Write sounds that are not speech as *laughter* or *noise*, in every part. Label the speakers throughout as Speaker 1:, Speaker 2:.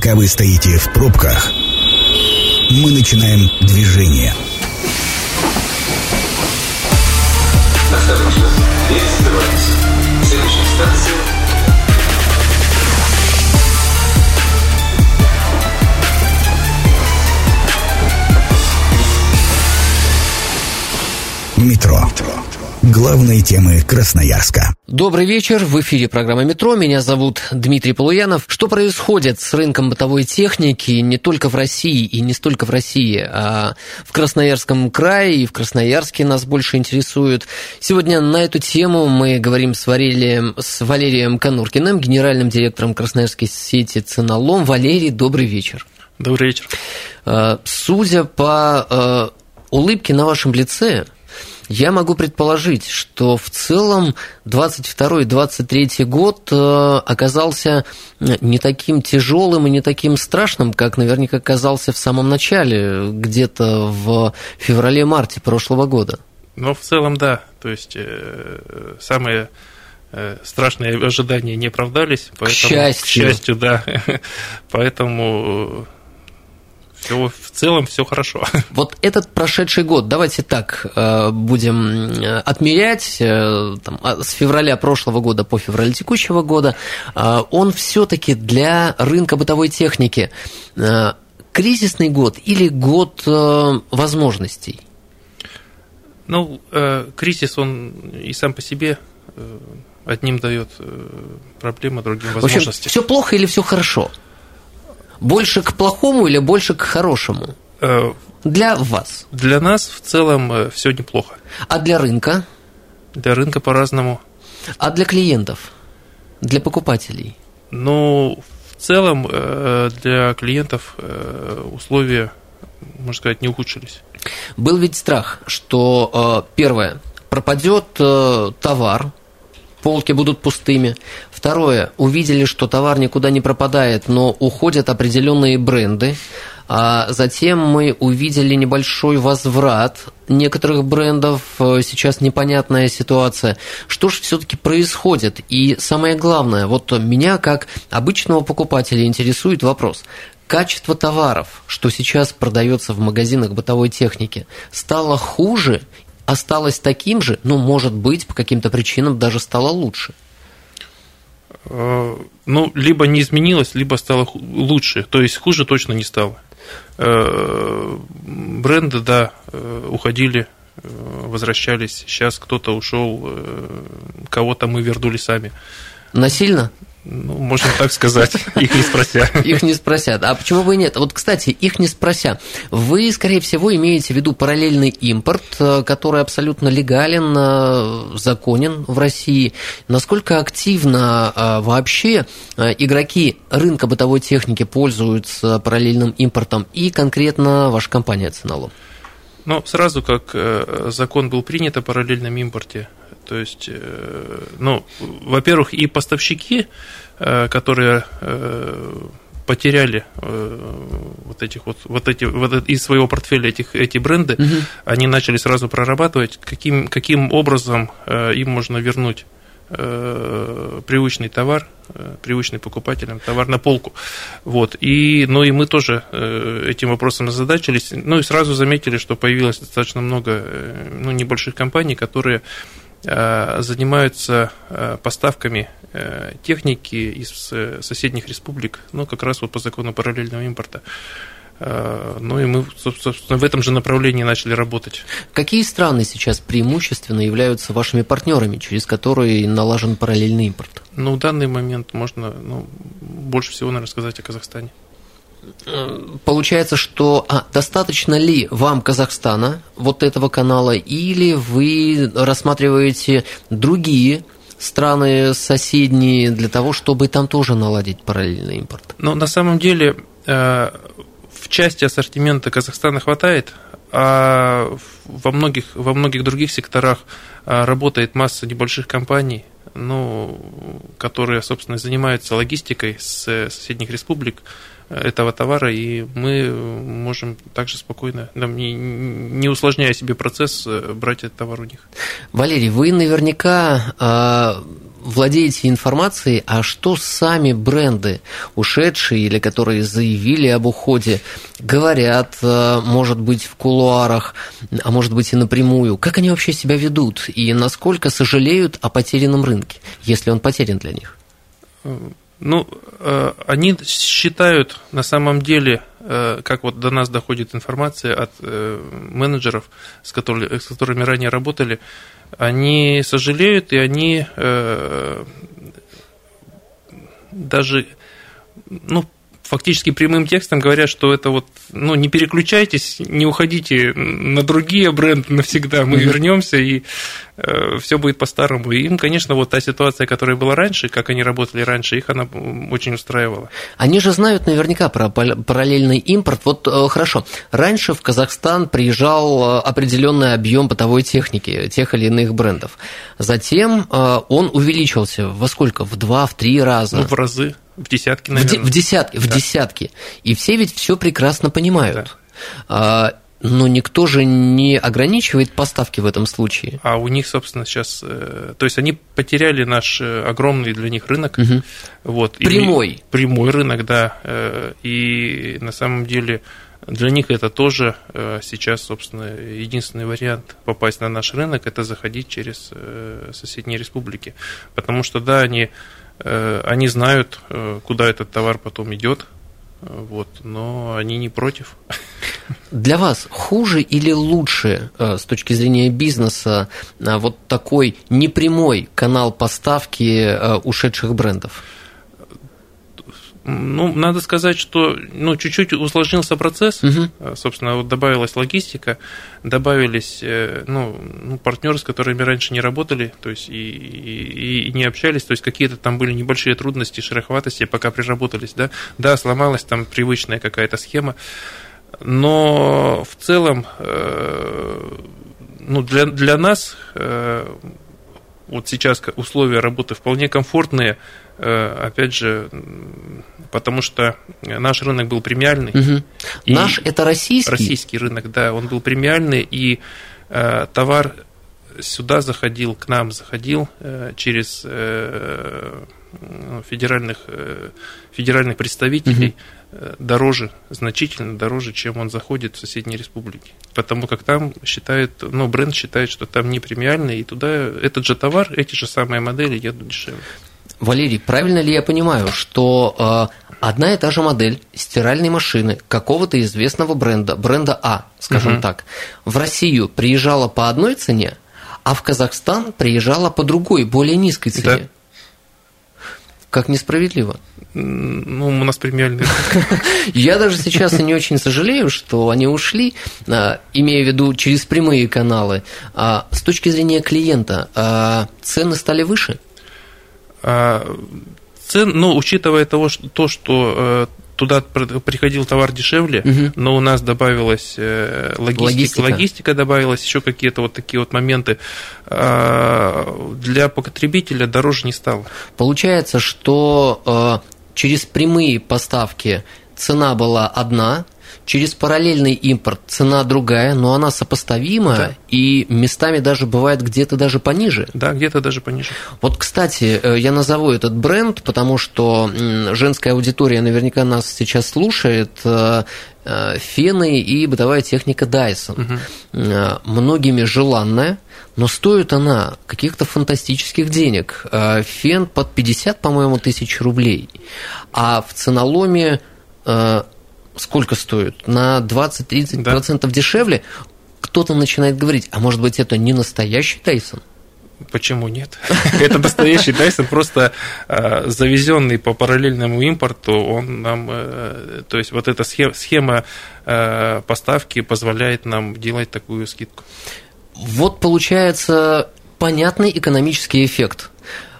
Speaker 1: Пока вы стоите в пробках, мы начинаем движение.
Speaker 2: Станция
Speaker 1: Метро. Главные темы Красноярска.
Speaker 3: Добрый вечер, в эфире программа «Метро», меня зовут Дмитрий Полуянов. Что происходит с рынком бытовой техники не только в России и не столько в России, а в Красноярском крае и в Красноярске нас больше интересует. Сегодня на эту тему мы говорим с Валерием, с Валерием Конуркиным, генеральным директором красноярской сети «Ценолом». Валерий, добрый вечер.
Speaker 4: Добрый вечер.
Speaker 3: Э, Судя по э, улыбке на вашем лице, я могу предположить, что в целом 22-23 год э, оказался не таким тяжелым и не таким страшным, как наверняка казался в самом начале, где-то в феврале-марте прошлого года.
Speaker 4: Но в целом, да. То есть э, самые э, страшные ожидания не оправдались. Поэтому,
Speaker 3: счастью.
Speaker 4: К счастью, да. *laughs* Поэтому все, в целом все хорошо. *laughs*
Speaker 3: Вот этот прошедший год, давайте так э, будем э, отмерять э, там, а, с февраля прошлого года по февраль текущего года, он все-таки для рынка бытовой техники кризисный год или год возможностей?
Speaker 4: Ну, кризис, он и сам по себе одним дает проблемы, другим возможности. В общем,
Speaker 3: все плохо или все хорошо? Больше к плохому или больше к хорошему?
Speaker 4: Э,
Speaker 3: для вас?
Speaker 4: Для нас в целом э, все неплохо.
Speaker 3: А для рынка?
Speaker 4: Для рынка по-разному.
Speaker 3: А для клиентов? Для покупателей?
Speaker 4: Ну, в целом э, для клиентов условия, можно сказать, не ухудшились.
Speaker 3: Был ведь страх, что первое, пропадет товар, полки будут пустыми. Второе, увидели, что товар никуда не пропадает, но уходят определенные бренды. А затем мы увидели небольшой возврат некоторых брендов. Сейчас непонятная ситуация. Что же все-таки происходит? И самое главное, вот меня как обычного покупателя интересует вопрос. Качество товаров, что сейчас продается в магазинах бытовой техники, стало хуже осталось таким же, ну, может быть, по каким-то причинам даже стало лучше?
Speaker 4: Э, ну, либо не изменилось, либо стало лучше. То есть хуже точно не стало. Э, бренды, да, э, уходили, возвращались. Сейчас кто-то ушел, кого-то мы вернули сами.
Speaker 3: Насильно?
Speaker 4: Ну, можно так сказать, их не спрося.
Speaker 3: Их не спросят. А почему бы и нет? Вот, кстати, их не спрося. Вы, скорее всего, имеете в виду параллельный импорт, э, который абсолютно легален, э, законен в России. Насколько активно э, вообще игроки рынка бытовой техники пользуются параллельным импортом и конкретно ваша компания «Ценалом»?
Speaker 4: Ну, сразу как закон был принят о параллельном импорте, то есть, э, ну, во-первых, и поставщики, э, которые э, потеряли вот этих вот, вот эти вот из своего портфеля этих эти бренды, угу. они начали сразу прорабатывать, каким каким образом им можно вернуть привычный товар, привычный покупателям товар на полку. Вот. И, ну и мы тоже этим вопросом озадачились. Ну и сразу заметили, что появилось достаточно много ну, небольших компаний, которые занимаются э, поставками э, техники из соседних республик, ну, как раз вот по закону параллельного импорта. Ну и мы, собственно, в этом же направлении начали работать.
Speaker 3: Какие страны сейчас преимущественно являются вашими партнерами, через которые налажен параллельный импорт?
Speaker 4: Ну, в данный момент можно ну, больше всего, наверное, сказать о Казахстане
Speaker 3: получается, что а, достаточно ли вам Казахстана, вот этого канала, или вы рассматриваете другие страны соседние для того, чтобы там тоже наладить параллельный импорт?
Speaker 4: Ну, на самом деле, э, в части ассортимента Казахстана хватает, а во многих, во многих других секторах э, работает масса небольших компаний, ну, которые, собственно, занимаются логистикой с соседних республик, этого товара, и мы можем также спокойно, не, не усложняя себе процесс, э, брать этот товар у них.
Speaker 3: Валерий, вы наверняка а, владеете информацией, а что сами бренды, ушедшие или которые заявили об уходе, говорят, э, может быть, в кулуарах, а может быть и напрямую, как они вообще себя ведут и насколько сожалеют о потерянном рынке, если он потерян для них?
Speaker 4: Ну, э, они считают на самом деле, э, как вот до нас доходит информация от менеджеров, с которыми, с которыми ранее работали, они сожалеют, и они э, даже, ну, фактически прямым текстом говорят, что это вот, ну, не переключайтесь, не уходите на другие бренды навсегда, мы mm-hmm. вернемся, и э, все будет по-старому. И им, конечно, вот та ситуация, которая была раньше, как они работали раньше, их она очень устраивала.
Speaker 3: Они же знают наверняка про параллельный импорт. Вот э, хорошо, раньше в Казахстан приезжал э, определенный объем бытовой техники тех или иных брендов. Затем э, он увеличился во сколько? В два, в три раза?
Speaker 4: Ну, в разы. В десятки, наверное.
Speaker 3: В, в десятки, да. в десятки. И все ведь все прекрасно понимают. Да. Но никто же не ограничивает поставки в этом случае.
Speaker 4: А у них, собственно, сейчас... Э, то есть они потеряли наш э, огромный для них рынок. Угу. Вот,
Speaker 3: прямой.
Speaker 4: И, прямой рынок, да. Э, и на самом деле для них это тоже сейчас, собственно, единственный вариант попасть на наш рынок – это заходить через соседние республики. Потому что, да, они они знают, э, куда этот товар потом идет, э, вот, но они не против.
Speaker 3: Для вас хуже или лучше с точки зрения бизнеса вот такой непрямой канал поставки ушедших брендов?
Speaker 4: Ну, надо сказать, что ну, чуть-чуть усложнился процесс. Угу. Собственно, вот добавилась логистика, добавились э, ну, ну, партнеры, с которыми раньше не работали, то есть и, и, и не общались, то есть какие-то там были небольшие трудности, шероховатости, пока приработались, да. Да, сломалась там привычная какая-то схема, но в целом, э, ну, для, для нас вот сейчас условия работы вполне комфортные, опять же, потому что наш рынок был премиальный. Угу.
Speaker 3: Наш это российский?
Speaker 4: Российский рынок, да, он был премиальный, и э, товар сюда заходил, к нам заходил э, через э, федеральных, э, федеральных представителей угу. дороже, значительно дороже, чем он заходит в соседние республики. Потому как там считает, ну, бренд считает, что там не премиальный, и туда этот же товар, эти же самые модели едут дешевле.
Speaker 3: Валерий, правильно ли я понимаю, что э, одна и та же модель стиральной машины какого-то известного бренда, бренда А, скажем угу. так, в Россию приезжала по одной цене, а в Казахстан приезжала по другой, более низкой цене? Да. Как несправедливо.
Speaker 4: Ну, у нас премиальный. *laughs*
Speaker 3: Я даже сейчас не очень сожалею, что они ушли, а, имея в виду через прямые каналы. А с точки зрения клиента, а, цены стали выше?
Speaker 4: А, цен, ну, учитывая того, что, то, что э, туда приходил товар дешевле, угу. но у нас добавилась э, логистика, логистика. логистика добавилась, еще какие-то вот такие вот моменты. А, для потребителя дороже не стало.
Speaker 3: Получается, что э, через прямые поставки цена была одна, через параллельный импорт цена другая, но она сопоставима, да. и местами даже бывает где-то даже пониже.
Speaker 4: Да, где-то даже пониже.
Speaker 3: Вот, кстати, э, я назову этот бренд, потому что женская аудитория наверняка нас сейчас слушает. Э, э, фены и бытовая техника Dyson. Угу. Многими желанная, но стоит она каких-то фантастических денег. Фен под 50, по-моему, тысяч рублей. А в ценоломе сколько стоит? На 20-30% да. дешевле, кто-то начинает говорить, а может быть это не настоящий Тайсон?
Speaker 4: Почему нет? *laughs* Это настоящий Dyson, просто э, завезенный по параллельному импорту, он нам, э, то есть вот эта схема э, поставки позволяет нам делать такую скидку.
Speaker 3: Вот получается понятный экономический эффект.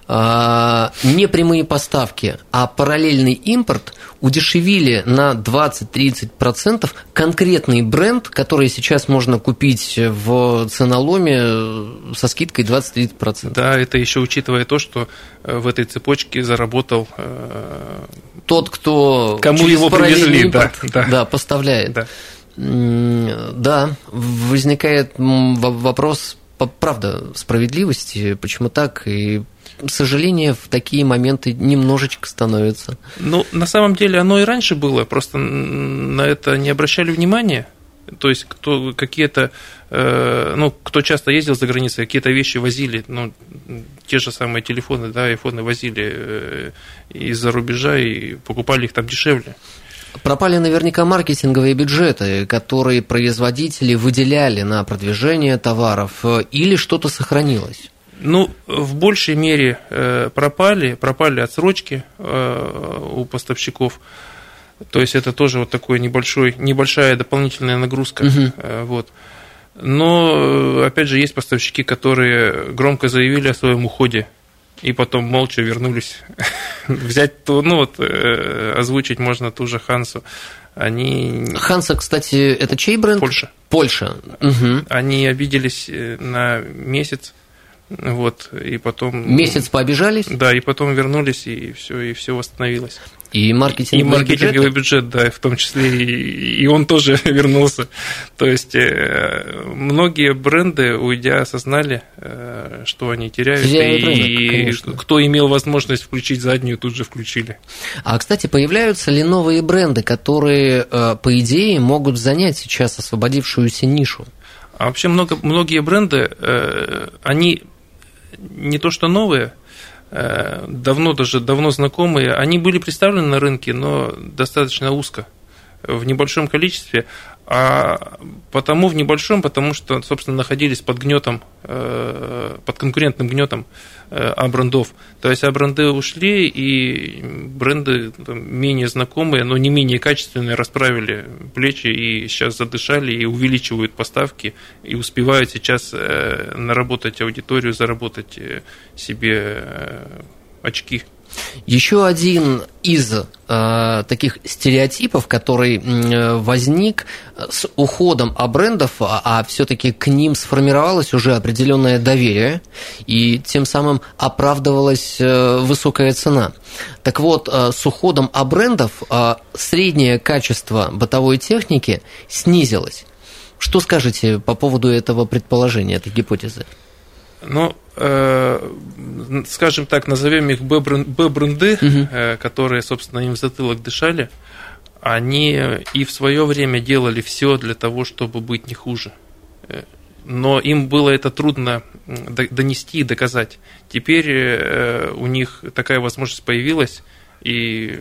Speaker 3: Не прямые поставки, а параллельный импорт удешевили на 20-30% конкретный бренд, который сейчас можно купить в ценоломе со скидкой 20-30%.
Speaker 4: Да, это еще учитывая то, что э, в этой цепочке заработал э,
Speaker 3: тот, кто
Speaker 4: кому его привезли, импорт,
Speaker 3: да, да. да, поставляет. Да. да, возникает вопрос, правда, справедливости, почему так и сожаление в такие моменты немножечко становится.
Speaker 4: Ну, на самом деле оно и раньше было, просто на это не обращали внимания. То есть кто какие-то, э, ну, кто часто ездил за границей, какие-то вещи возили, ну, те же самые телефоны, да, айфоны возили э, из-за рубежа и покупали их там дешевле.
Speaker 3: Пропали наверняка маркетинговые бюджеты, которые производители выделяли на продвижение товаров, э, или что-то сохранилось?
Speaker 4: Ну, в большей мере пропали, пропали отсрочки у поставщиков. То есть это тоже вот такой небольшой, небольшая дополнительная нагрузка. Угу. Вот. Но, опять же, есть поставщики, которые громко заявили о своем уходе и потом молча вернулись. *laughs* Взять, ту, ну вот, э, озвучить можно ту же Хансу. Они...
Speaker 3: Ханса, кстати, это чей бренд?
Speaker 4: Польша.
Speaker 3: Польша.
Speaker 4: Угу. Они обиделись э, на месяц, вот, и потом...
Speaker 3: Месяц пообижались?
Speaker 4: Да, и потом вернулись, и все, и все восстановилось.
Speaker 3: И маркетинговый,
Speaker 4: и маркетинговый бюджет? бюджет, да, в том числе, и, и он тоже *laughs* вернулся. То есть э, многие бренды, уйдя, осознали, э, что они теряют,
Speaker 3: Теряют
Speaker 4: и,
Speaker 3: рынок, конечно.
Speaker 4: кто имел возможность включить заднюю, тут же включили.
Speaker 3: А, кстати, появляются ли новые бренды, которые, э, по идее, могут занять сейчас освободившуюся нишу?
Speaker 4: А вообще много, многие бренды, они не то что новые, Э, давно даже давно знакомые, они были представлены на рынке, но достаточно узко, в небольшом количестве, а потому в небольшом, потому что, собственно, находились под гнетом, э, под конкурентным гнетом э, А-брендов. То есть А-бренды ушли, и бренды там, менее знакомые, но не менее качественные расправили плечи и сейчас задышали, и увеличивают поставки, и успевают сейчас э, наработать аудиторию, заработать себе очки
Speaker 3: еще один из э, таких стереотипов, который э, возник с уходом о брендов, а, а все-таки к ним сформировалось уже определенное доверие, и тем самым оправдывалась э, высокая цена. Так вот, э, с уходом о брендов э, среднее качество бытовой техники снизилось. Что скажете по поводу этого предположения, этой гипотезы?
Speaker 4: Ну, э, скажем так, назовем их Б-бренды, угу. э, которые, собственно, им в затылок дышали, они и в свое время делали все для того, чтобы быть не хуже. Э, но им было это трудно донести и доказать. Теперь э, у них такая возможность появилась, и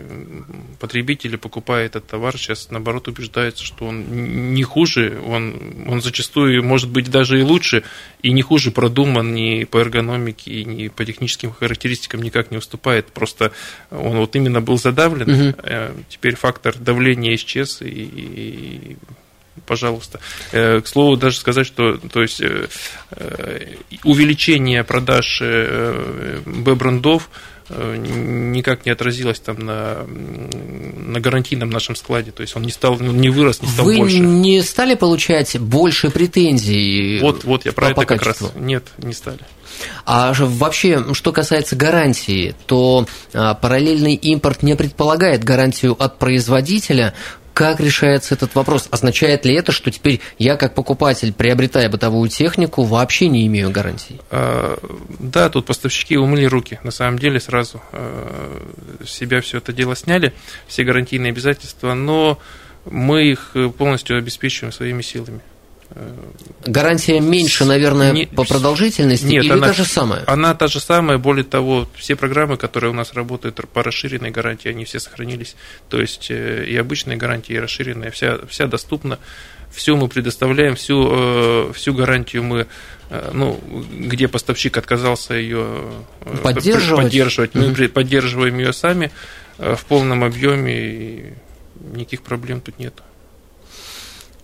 Speaker 4: потребители, покупая этот товар, сейчас наоборот убеждаются, что он не хуже, он, он зачастую может быть даже и лучше, и не хуже продуман ни по эргономике, ни по техническим характеристикам никак не уступает. Просто он вот именно был задавлен, угу. теперь фактор давления исчез, и, и пожалуйста. Э, к слову, даже сказать, что то есть, э, увеличение продаж Б-брендов никак не отразилось там на, на гарантийном нашем складе. То есть он не стал, не вырос, не стал
Speaker 3: Вы
Speaker 4: больше.
Speaker 3: Вы не стали получать больше претензий?
Speaker 4: Вот, вот я про по, это по как раз. Нет, не стали.
Speaker 3: А вообще, что касается гарантии, то а, параллельный импорт не предполагает гарантию от производителя как решается этот вопрос? Означает ли это, что теперь я, как покупатель, приобретая бытовую технику, вообще не имею гарантии?
Speaker 4: А, да, тут поставщики умыли руки. На самом деле сразу а, себя все это дело сняли, все гарантийные обязательства, но мы их полностью обеспечиваем своими силами.
Speaker 3: Гарантия меньше, наверное, не, по продолжительности
Speaker 4: нет,
Speaker 3: или
Speaker 4: она,
Speaker 3: та же самая?
Speaker 4: Она та же самая, более того, все программы, которые у нас работают по расширенной гарантии, они все сохранились. То есть э, и обычная гарантия, и расширенная, вся, вся доступна. Все мы предоставляем, всю, э, всю гарантию мы, э, ну, где поставщик отказался ее
Speaker 3: поддерживать,
Speaker 4: поддерживать мы mm поддерживаем ее сами в полном объеме, и никаких проблем тут нет.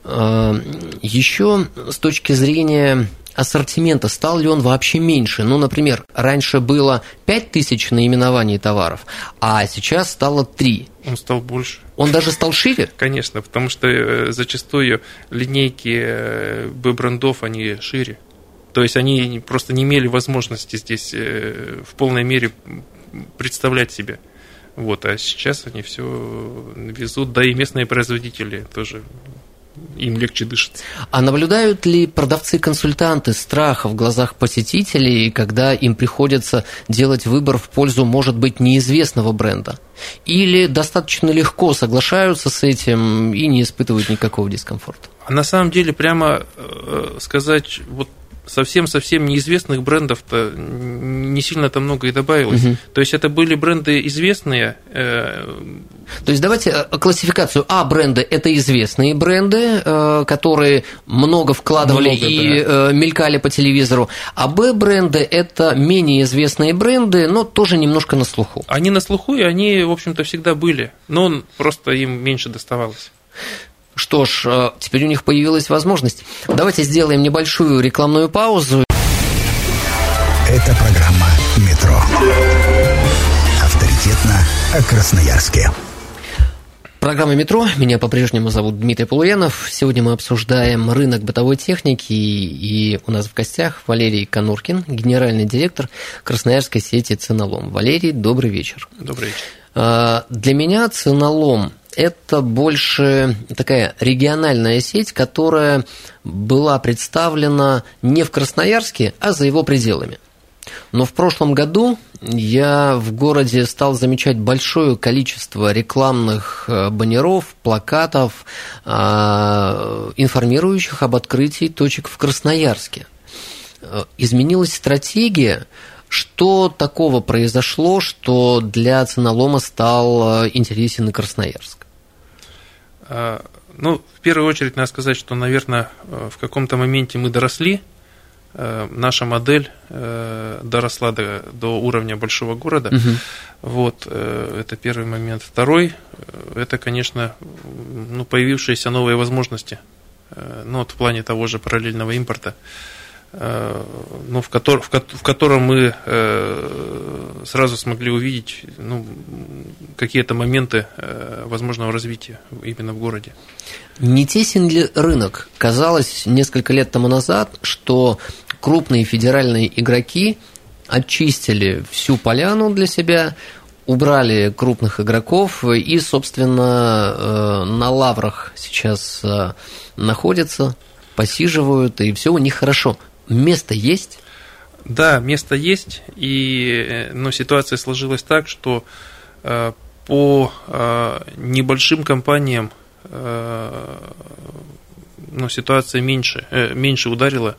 Speaker 3: Э, Еще с точки зрения ассортимента, стал ли он вообще меньше? Ну, например, раньше было 5000 наименований товаров, а сейчас стало 3.
Speaker 4: Он стал больше.
Speaker 3: Он даже стал шире? *laughs*
Speaker 4: Конечно, потому что э, зачастую линейки э, Б-брендов, они шире. То есть они просто не имели возможности здесь в полной мере представлять себя. Вот, а сейчас они все везут, да и местные производители тоже им легче дышится.
Speaker 3: А наблюдают ли продавцы-консультанты страха в глазах посетителей, когда им приходится делать выбор в пользу, может быть, неизвестного бренда? Или достаточно легко соглашаются с этим и не испытывают никакого дискомфорта?
Speaker 4: А на самом деле, прямо э, сказать, вот совсем-совсем неизвестных брендов-то не сильно-то много и добавилось. Угу. То есть это были бренды известные. Э...
Speaker 3: То есть давайте э, классификацию. А бренды – это известные бренды, э, которые много вкладывали много, и да. Мелькали по телевизору. А Б бренды – это менее известные бренды, но тоже немножко на слуху.
Speaker 4: Они на слуху, и они, в общем-то, всегда были. Но просто им меньше доставалось.
Speaker 3: Что ж, э, теперь у них появилась возможность. Давайте сделаем небольшую рекламную паузу.
Speaker 1: Это программа «Метро». Авторитетно о Красноярске.
Speaker 3: Программа «Метро». Меня по-прежнему зовут Дмитрий Полуянов. Сегодня мы обсуждаем рынок бытовой техники. И у нас в гостях Валерий Конуркин, генеральный директор красноярской сети «Ценолом». Валерий, добрый вечер.
Speaker 4: Добрый вечер.
Speaker 3: А, для меня «Ценолом» это больше такая региональная сеть, которая была представлена не в Красноярске, а за его пределами. Но в прошлом году я в городе стал замечать большое количество рекламных э, баннеров, плакатов, а, информирующих об открытии точек в Красноярске. Э, изменилась стратегия, что такого произошло, что для ценолома стал э, интересен и Красноярск?
Speaker 4: А, ну, в первую очередь надо сказать, что, наверное, э, в каком-то моменте мы доросли, э, наша модель э, доросла до, до уровня большого города. Угу. Вот, это первый момент. Второй, это, конечно, ну, появившиеся новые возможности, ну, вот в плане того же параллельного импорта. Э, ну, в, котор, в, в котором мы э, сразу смогли увидеть ну, какие-то моменты э, возможного развития именно в городе.
Speaker 3: Не тесен ли рынок? Казалось несколько лет тому назад, что крупные федеральные игроки очистили всю поляну для себя, убрали крупных игроков и, собственно, на лаврах сейчас находятся, посиживают, и все у них хорошо место есть?
Speaker 4: Да, место есть, и, э, но ситуация сложилась так, что э, по э, небольшим компаниям э, ну, ситуация меньше, меньше ударила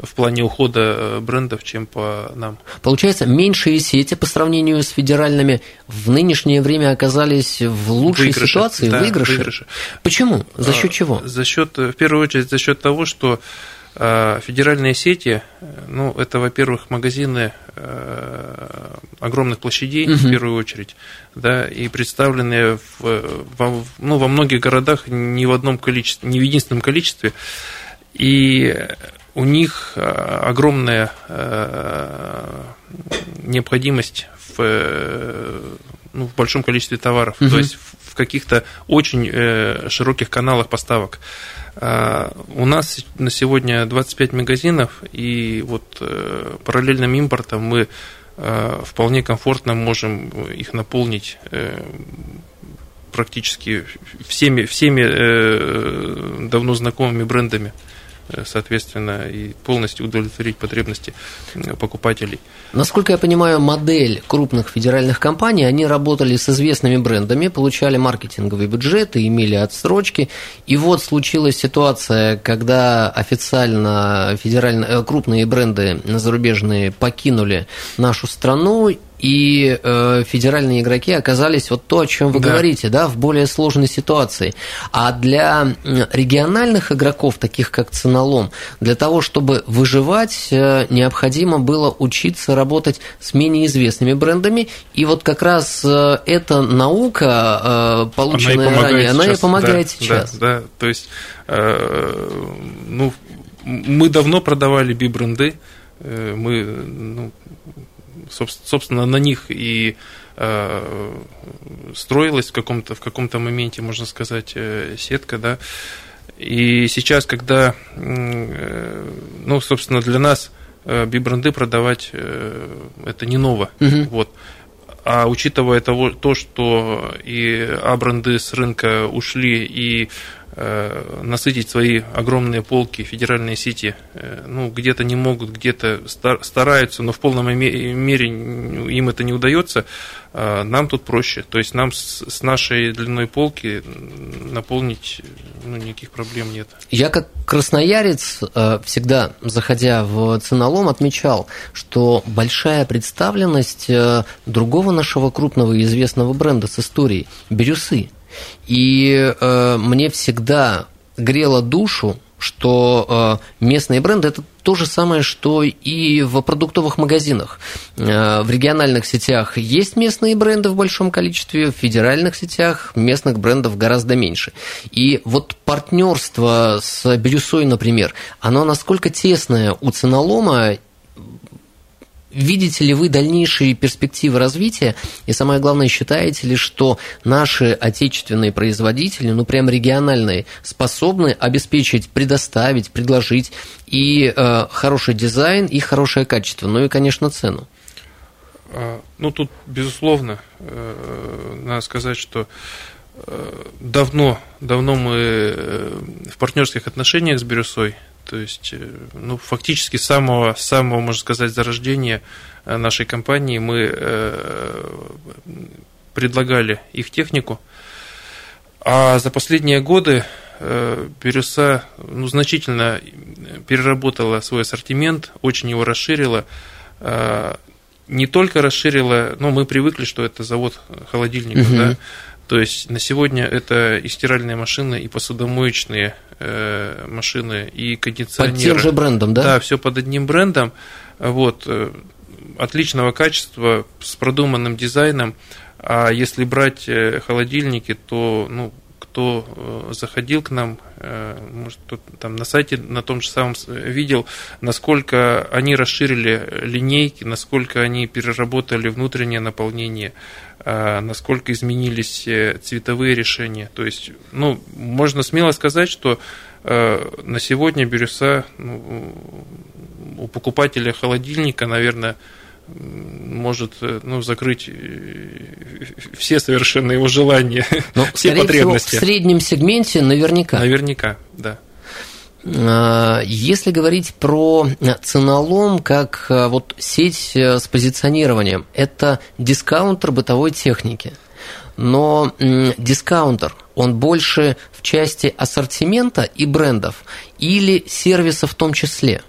Speaker 4: в плане ухода брендов, чем по нам.
Speaker 3: Получается, меньшие сети по сравнению с федеральными в нынешнее время оказались в лучшей выигрыше, ситуации,
Speaker 4: да,
Speaker 3: выигрыше.
Speaker 4: выигрыше.
Speaker 3: Почему? За счет чего?
Speaker 4: За счет, в первую очередь, за счет того, что федеральные сети, ну, это, во-первых, магазины э, огромных площадей, угу. в первую очередь, да, и представленные в, во, ну, во многих городах не в одном количестве, не в единственном количестве, и у них э, огромная э, необходимость в, ну, в большом количестве товаров, угу. то есть в каких-то очень широких каналах поставок. А, у нас на сегодня 25 магазинов, и вот э, параллельным импортом мы э, вполне комфортно можем их наполнить э, практически всеми, всеми давно знакомыми брендами. Э, соответственно, и полностью удовлетворить потребности покупателей.
Speaker 3: Насколько я понимаю, модель крупных федеральных компаний, они работали с известными брендами, получали маркетинговые бюджеты, имели отсрочки, и вот случилась ситуация, когда официально федеральные, э, крупные бренды зарубежные покинули нашу страну, и э, федеральные игроки оказались вот то, о чем вы да. говорите, да, в более сложной ситуации. А для региональных игроков, таких как Ценолом, для того, чтобы выживать, э, необходимо было учиться работать с менее известными брендами, и вот как раз э, эта наука, э, полученная она ранее, она и помогает
Speaker 4: да,
Speaker 3: сейчас.
Speaker 4: Да, да, то есть, э, ну, мы давно продавали би-бренды, э, мы ну, собственно, на них и э, строилась в каком-то в каком-то моменте, можно сказать, э, сетка, да. И сейчас, когда, э, ну, собственно, для нас бибренды продавать это не ново, угу. вот. А учитывая того, то, что и А-бренды с рынка ушли, и насытить свои огромные полки федеральные сети, э, ну, где-то не могут, где-то стараются, но в полном мере им это не удается, э, нам тут проще. То есть нам с нашей длиной полки наполнить ну, никаких проблем нет.
Speaker 3: Я как красноярец всегда, заходя в ценолом, отмечал, что большая представленность другого нашего крупного и известного бренда с историей – бирюсы – и э, мне всегда грело душу, что э, местные бренды это то же самое, что и в продуктовых магазинах. Э, в региональных сетях есть местные бренды в большом количестве, в федеральных сетях местных брендов гораздо меньше. И вот партнерство с Бирюсой, например, оно насколько тесное у ценолома Видите ли вы дальнейшие перспективы развития? И самое главное, считаете ли, что наши отечественные производители, ну прям региональные, способны обеспечить, предоставить, предложить и э, хороший дизайн, и хорошее качество, ну и, конечно, цену?
Speaker 4: А, ну, тут, безусловно, э, надо сказать, что э, давно, давно мы э, в партнерских отношениях с Бирюсой, то есть, э, ну, фактически с самого, самого, можно сказать, зарождения э, нашей компании мы э, предлагали их технику. А за последние годы Бирюса ну, значительно переработала свой ассортимент, очень его расширила. Не только расширила, ну, мы привыкли, что это завод холодильников, угу. да, то есть на сегодня это и стиральные машины, и посудомоечные э, машины, и кондиционеры. Под
Speaker 3: тем же брендом, да?
Speaker 4: Да, все под одним брендом. Вот, э, отличного качества, с продуманным дизайном. А если брать э, холодильники, то ну, кто э, заходил к нам, может, там на сайте на том же самом видел, насколько они расширили линейки, насколько они переработали внутреннее наполнение, а, насколько изменились э, цветовые решения. То есть, ну, можно смело сказать, что э, на сегодня бирюса ну, у покупателя холодильника, наверное, может э, ну, закрыть все совершенно его желания, Но, *laughs* ну, все потребности.
Speaker 3: Всего, в среднем сегменте наверняка.
Speaker 4: Наверняка, да.
Speaker 3: А, если говорить про ценолом как а, вот сеть э, с позиционированием, это дискаунтер бытовой техники. Но дискаунтер, он больше в части ассортимента и брендов или сервиса в том числе?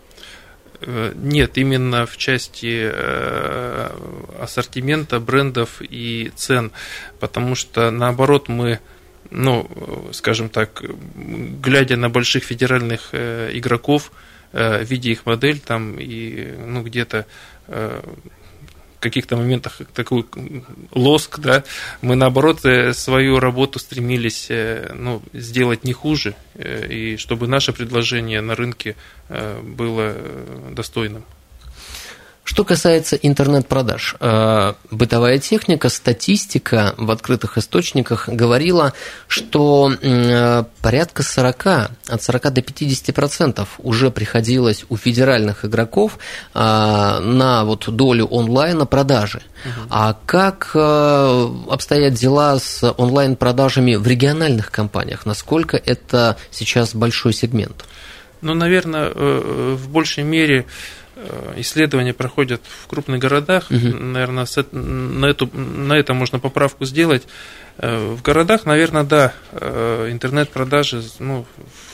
Speaker 4: Э, нет, именно в части э, ассортимента, брендов и цен, потому что наоборот мы ну, скажем так, глядя на больших федеральных э, игроков, видя их модель там и ну, где-то каких-то моментах такой лоск, да, мы наоборот свою работу стремились ну, сделать не хуже, и чтобы наше предложение на рынке было достойным.
Speaker 3: Что касается интернет-продаж, э, бытовая техника, статистика в открытых источниках говорила, что э, порядка 40, от 40 до 50 процентов уже приходилось у федеральных игроков э, на вот долю онлайна продажи. Угу. А как обстоят дела с онлайн-продажами в региональных компаниях? Насколько это сейчас большой сегмент?
Speaker 4: Ну, наверное, в большей мере исследования проходят в крупных городах. Угу. Наверное, на, эту, на это можно поправку сделать. Э, в городах, наверное, да, э, интернет-продажи ну,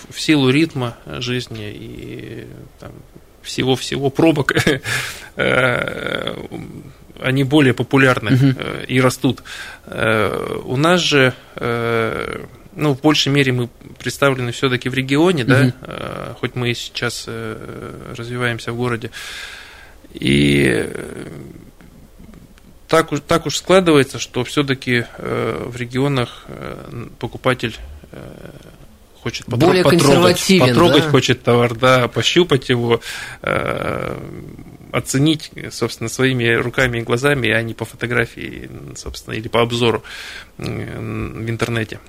Speaker 4: в силу ритма жизни и всего-всего пробок, *laughs* они более популярны угу. и растут. У нас же ну, в большей мере мы представлены все-таки в регионе, угу. да, э, хоть мы и сейчас э, развиваемся в городе. И э, так, так уж складывается, что все-таки в регионах покупатель хочет
Speaker 3: потро- Более
Speaker 4: потрогать, потрогать да? хочет товар, да, пощупать его, оценить, собственно, своими руками и глазами, а не по фотографии, собственно, или по обзору в интернете.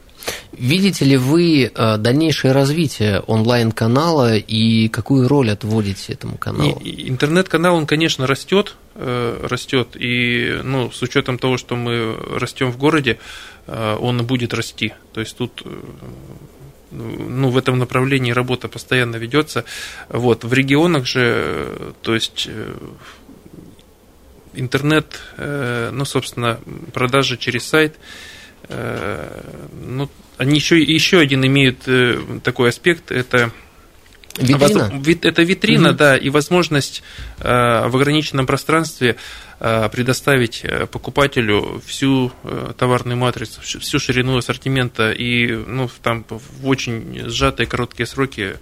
Speaker 3: Видите ли вы э, дальнейшее развитие онлайн-канала и какую роль отводите этому каналу?
Speaker 4: Интернет-канал, он, конечно, растет, э, растет, и ну, с учетом того, что мы растем в городе, э, он будет расти. То есть тут ну, в этом направлении работа постоянно ведется. Вот. В регионах же, то есть интернет, ну, собственно, продажи через сайт, ну, они еще, еще один имеют такой аспект, это
Speaker 3: Витрина?
Speaker 4: Это витрина, угу. да, и возможность э, в ограниченном пространстве э, предоставить э, покупателю всю товарную матрицу, всю ширину ассортимента и ну, там, в очень сжатые короткие сроки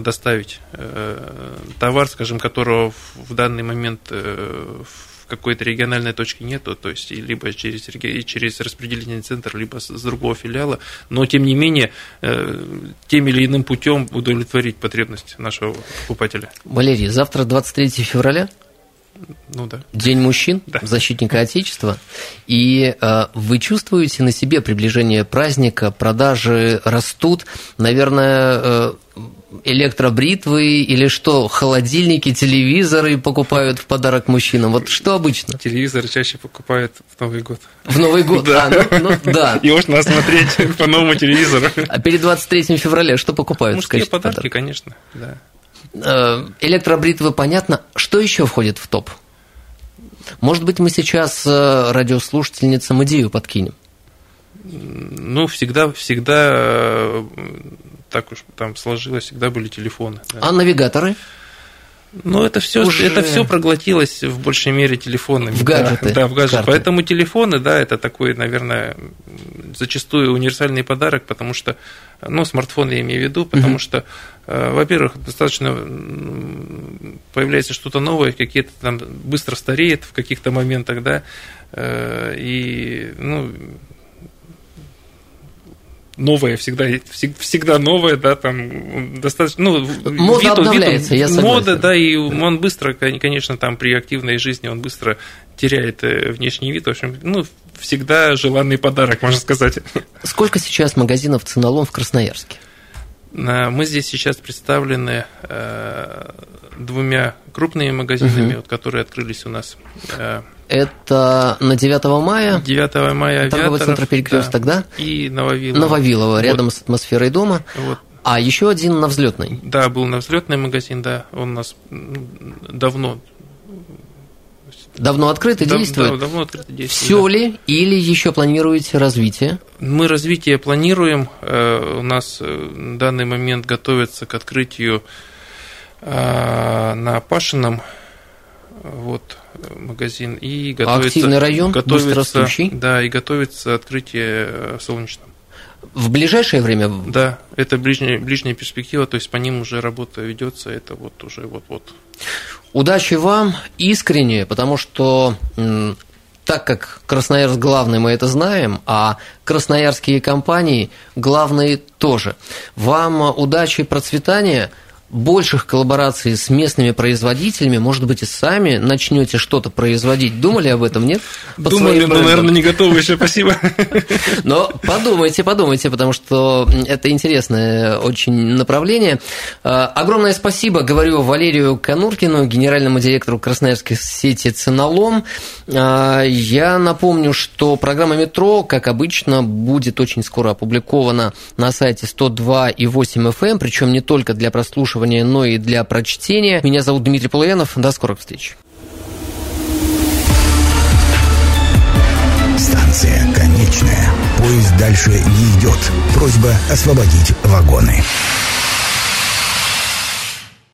Speaker 4: доставить товар, скажем, которого в данный момент в какой-то региональной точки нету, то есть либо через, через распределительный центр, либо с другого филиала, но тем не менее э, тем или иным путем удовлетворить потребность нашего покупателя.
Speaker 3: Валерий, завтра 23 февраля?
Speaker 4: Ну да.
Speaker 3: День мужчин, да. защитника Отечества. И э, вы чувствуете на себе приближение праздника, продажи растут. Наверное, э, электробритвы или что, холодильники, телевизоры покупают в подарок мужчинам? Вот что обычно?
Speaker 4: Телевизоры чаще покупают в Новый год.
Speaker 3: В Новый год? *laughs*
Speaker 4: Да.
Speaker 3: А, ну, ну, да. *laughs*
Speaker 4: И можно смотреть *laughs* по новому телевизору.
Speaker 3: А перед 23 февраля что покупают?
Speaker 4: Мужские подарки, подарок? конечно, да.
Speaker 3: Э, электробритвы, понятно. Что еще входит в топ? Может быть, мы сейчас э, радиослушательницам идею подкинем?
Speaker 4: Ну, всегда, всегда э, так уж там сложилось, всегда были телефоны.
Speaker 3: Да. А навигаторы?
Speaker 4: Ну, это все, Уже... это все проглотилось в большей мере телефонами.
Speaker 3: В гаджеты.
Speaker 4: Да, *laughs* да в гаджеты. Поэтому телефоны, да, это такой, наверное, зачастую универсальный подарок, потому что, ну, смартфон я имею в виду, потому угу. что, э, во-первых, достаточно появляется что-то новое, какие-то там быстро стареет в каких-то моментах, да, э, и, ну, новое всегда, всегда новое, да, там достаточно, ну,
Speaker 3: мода вид, обновляется, вид, я согласен.
Speaker 4: Мода, да, и он быстро, конечно, там при активной жизни он быстро теряет э, внешний вид, в общем, ну, всегда желанный подарок, можно сказать.
Speaker 3: Сколько сейчас магазинов «Ценалон» в Красноярске?
Speaker 4: Э, мы здесь сейчас представлены э, двумя крупными магазинами, угу. вот, которые открылись у нас
Speaker 3: это на 9 мая.
Speaker 4: 9 мая
Speaker 3: Торговый центр Перекресток, да.
Speaker 4: да? И Нововилово.
Speaker 3: Нововилово, вот. рядом с атмосферой дома.
Speaker 4: Вот.
Speaker 3: А еще один на взлетной.
Speaker 4: Да, был на взлетный магазин, да. Он у нас давно
Speaker 3: Давно открыто
Speaker 4: Дав,
Speaker 3: действует?
Speaker 4: Да, давно открыто действует.
Speaker 3: Все да. ли или еще планируете развитие?
Speaker 4: Мы развитие планируем. Э, у нас э, в данный момент готовится к открытию э, на Пашином вот магазин и готовится
Speaker 3: активный район
Speaker 4: готовится да и готовится открытие солнечного
Speaker 3: в ближайшее время?
Speaker 4: Да это ближняя ближняя перспектива то есть по ним уже работа ведется это вот уже вот вот
Speaker 3: удачи вам искренне потому что так как Красноярск главный, мы это знаем, а красноярские компании главные тоже. Вам удачи и процветания – больших коллабораций с местными производителями, может быть, и сами начнете что-то производить. Думали об этом, нет?
Speaker 4: Под Думали, но, наверное, не готовы еще, спасибо. *laughs*
Speaker 3: Но подумайте, подумайте, потому что это интересное очень направление. А, огромное спасибо, говорю Валерию Конуркину, генеральному директору красноярской сети «Ценалом». А, я напомню, что программа «Метро», как обычно, будет очень скоро опубликована на сайте 102 и 8 FM, причем не только для прослушивания прослушивания, но и для прочтения. Меня зовут Дмитрий Полуянов. До скорых встреч.
Speaker 1: Станция конечная. Поезд дальше не идет. Просьба освободить вагоны.